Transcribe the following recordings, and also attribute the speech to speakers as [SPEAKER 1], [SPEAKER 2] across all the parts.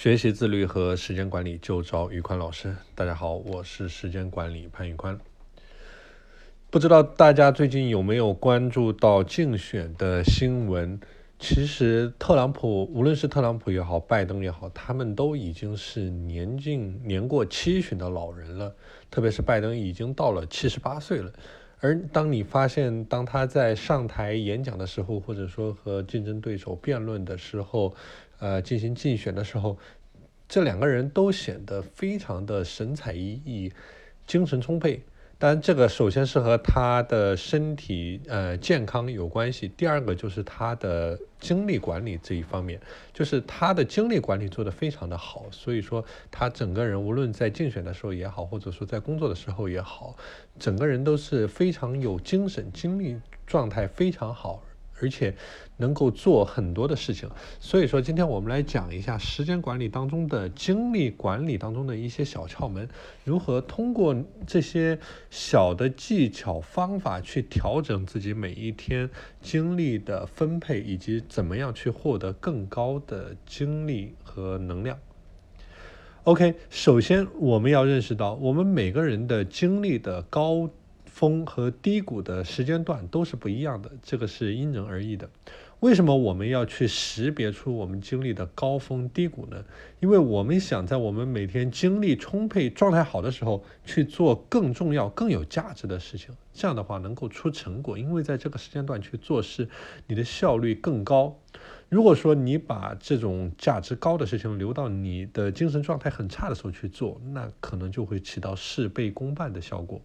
[SPEAKER 1] 学习自律和时间管理就找宇宽老师。大家好，我是时间管理潘宇宽。不知道大家最近有没有关注到竞选的新闻？其实特朗普，无论是特朗普也好，拜登也好，他们都已经是年近年过七旬的老人了。特别是拜登已经到了七十八岁了。而当你发现，当他在上台演讲的时候，或者说和竞争对手辩论的时候，呃，进行竞选的时候，这两个人都显得非常的神采奕奕，精神充沛。当然，这个首先是和他的身体呃健康有关系。第二个就是他的精力管理这一方面，就是他的精力管理做得非常的好。所以说，他整个人无论在竞选的时候也好，或者说在工作的时候也好，整个人都是非常有精神，精力状态非常好。而且能够做很多的事情，所以说今天我们来讲一下时间管理当中的精力管理当中的一些小窍门，如何通过这些小的技巧方法去调整自己每一天精力的分配，以及怎么样去获得更高的精力和能量。OK，首先我们要认识到，我们每个人的精力的高。峰和低谷的时间段都是不一样的，这个是因人而异的。为什么我们要去识别出我们经历的高峰低谷呢？因为我们想在我们每天精力充沛、状态好的时候去做更重要、更有价值的事情，这样的话能够出成果。因为在这个时间段去做事，你的效率更高。如果说你把这种价值高的事情留到你的精神状态很差的时候去做，那可能就会起到事倍功半的效果。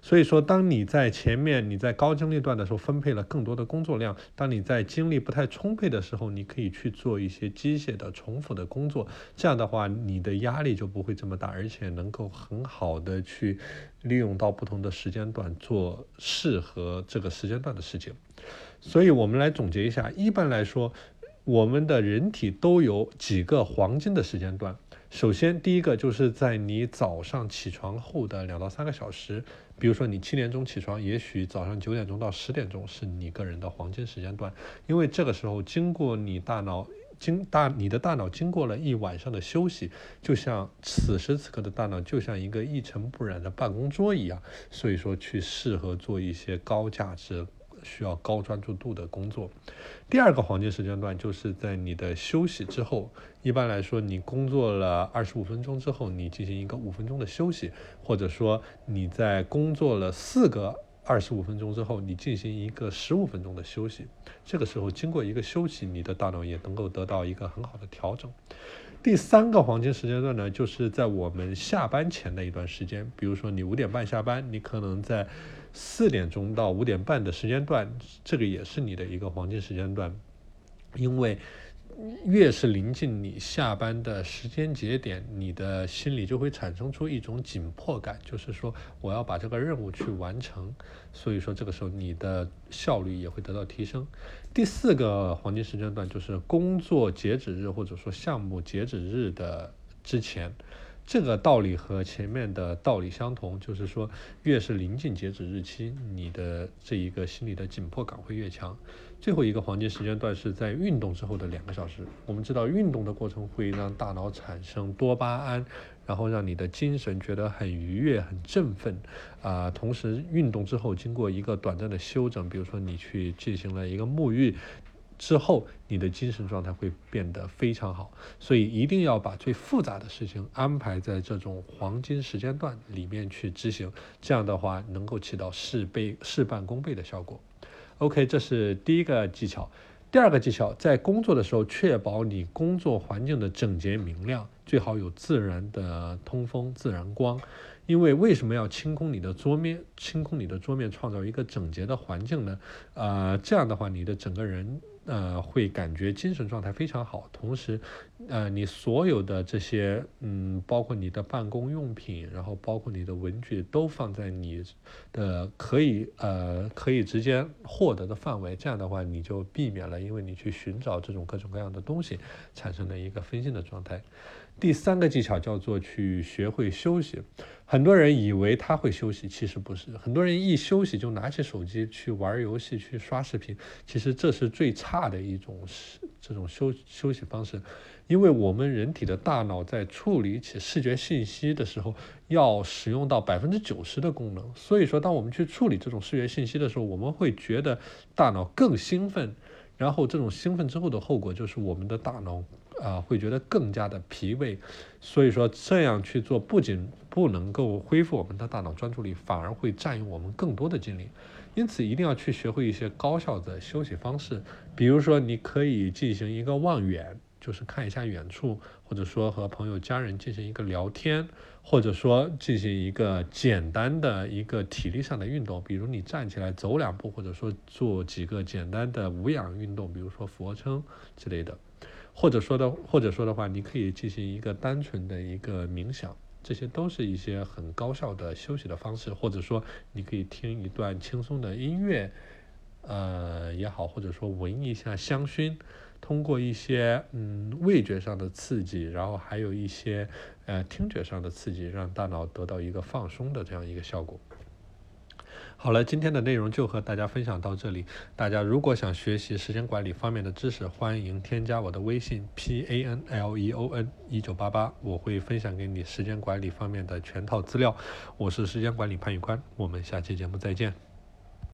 [SPEAKER 1] 所以说，当你在前面你在高精力段的时候分配了更多的工作量，当你在精力不太充沛的时候，你可以去做一些机械的重复的工作。这样的话，你的压力就不会这么大，而且能够很好的去利用到不同的时间段做适合这个时间段的事情。所以我们来总结一下，一般来说，我们的人体都有几个黄金的时间段。首先，第一个就是在你早上起床后的两到三个小时，比如说你七点钟起床，也许早上九点钟到十点钟是你个人的黄金时间段，因为这个时候经过你大脑经大你的大脑经过了一晚上的休息，就像此时此刻的大脑就像一个一尘不染的办公桌一样，所以说去适合做一些高价值。需要高专注度的工作。第二个黄金时间段就是在你的休息之后，一般来说，你工作了二十五分钟之后，你进行一个五分钟的休息，或者说你在工作了四个二十五分钟之后，你进行一个十五分钟的休息。这个时候经过一个休息，你的大脑也能够得到一个很好的调整。第三个黄金时间段呢，就是在我们下班前的一段时间，比如说你五点半下班，你可能在。四点钟到五点半的时间段，这个也是你的一个黄金时间段，因为越是临近你下班的时间节点，你的心里就会产生出一种紧迫感，就是说我要把这个任务去完成，所以说这个时候你的效率也会得到提升。第四个黄金时间段就是工作截止日或者说项目截止日的之前。这个道理和前面的道理相同，就是说，越是临近截止日期，你的这一个心理的紧迫感会越强。最后一个黄金时间段是在运动之后的两个小时。我们知道，运动的过程会让大脑产生多巴胺，然后让你的精神觉得很愉悦、很振奋。啊，同时运动之后经过一个短暂的休整，比如说你去进行了一个沐浴。之后，你的精神状态会变得非常好，所以一定要把最复杂的事情安排在这种黄金时间段里面去执行，这样的话能够起到事倍事半功倍的效果。OK，这是第一个技巧。第二个技巧，在工作的时候确保你工作环境的整洁明亮，最好有自然的通风、自然光。因为为什么要清空你的桌面？清空你的桌面，创造一个整洁的环境呢？呃，这样的话，你的整个人。呃，会感觉精神状态非常好，同时，呃，你所有的这些，嗯，包括你的办公用品，然后包括你的文具，都放在你的可以呃可以直接获得的范围，这样的话，你就避免了因为你去寻找这种各种各样的东西产生的一个分心的状态。第三个技巧叫做去学会休息。很多人以为他会休息，其实不是。很多人一休息就拿起手机去玩游戏、去刷视频，其实这是最差的一种这种休休息方式。因为我们人体的大脑在处理起视觉信息的时候，要使用到百分之九十的功能。所以说，当我们去处理这种视觉信息的时候，我们会觉得大脑更兴奋。然后这种兴奋之后的后果就是我们的大脑啊会觉得更加的疲惫，所以说这样去做不仅不能够恢复我们的大脑专注力，反而会占用我们更多的精力。因此一定要去学会一些高效的休息方式，比如说你可以进行一个望远。就是看一下远处，或者说和朋友、家人进行一个聊天，或者说进行一个简单的一个体力上的运动，比如你站起来走两步，或者说做几个简单的无氧运动，比如说俯卧撑之类的，或者说的或者说的话，你可以进行一个单纯的一个冥想，这些都是一些很高效的休息的方式，或者说你可以听一段轻松的音乐，呃也好，或者说闻一下香薰。通过一些嗯味觉上的刺激，然后还有一些呃听觉上的刺激，让大脑得到一个放松的这样一个效果。好了，今天的内容就和大家分享到这里。大家如果想学习时间管理方面的知识，欢迎添加我的微信 p a n l e o n 一九八八，我会分享给你时间管理方面的全套资料。我是时间管理潘宇宽，我们下期节目再见。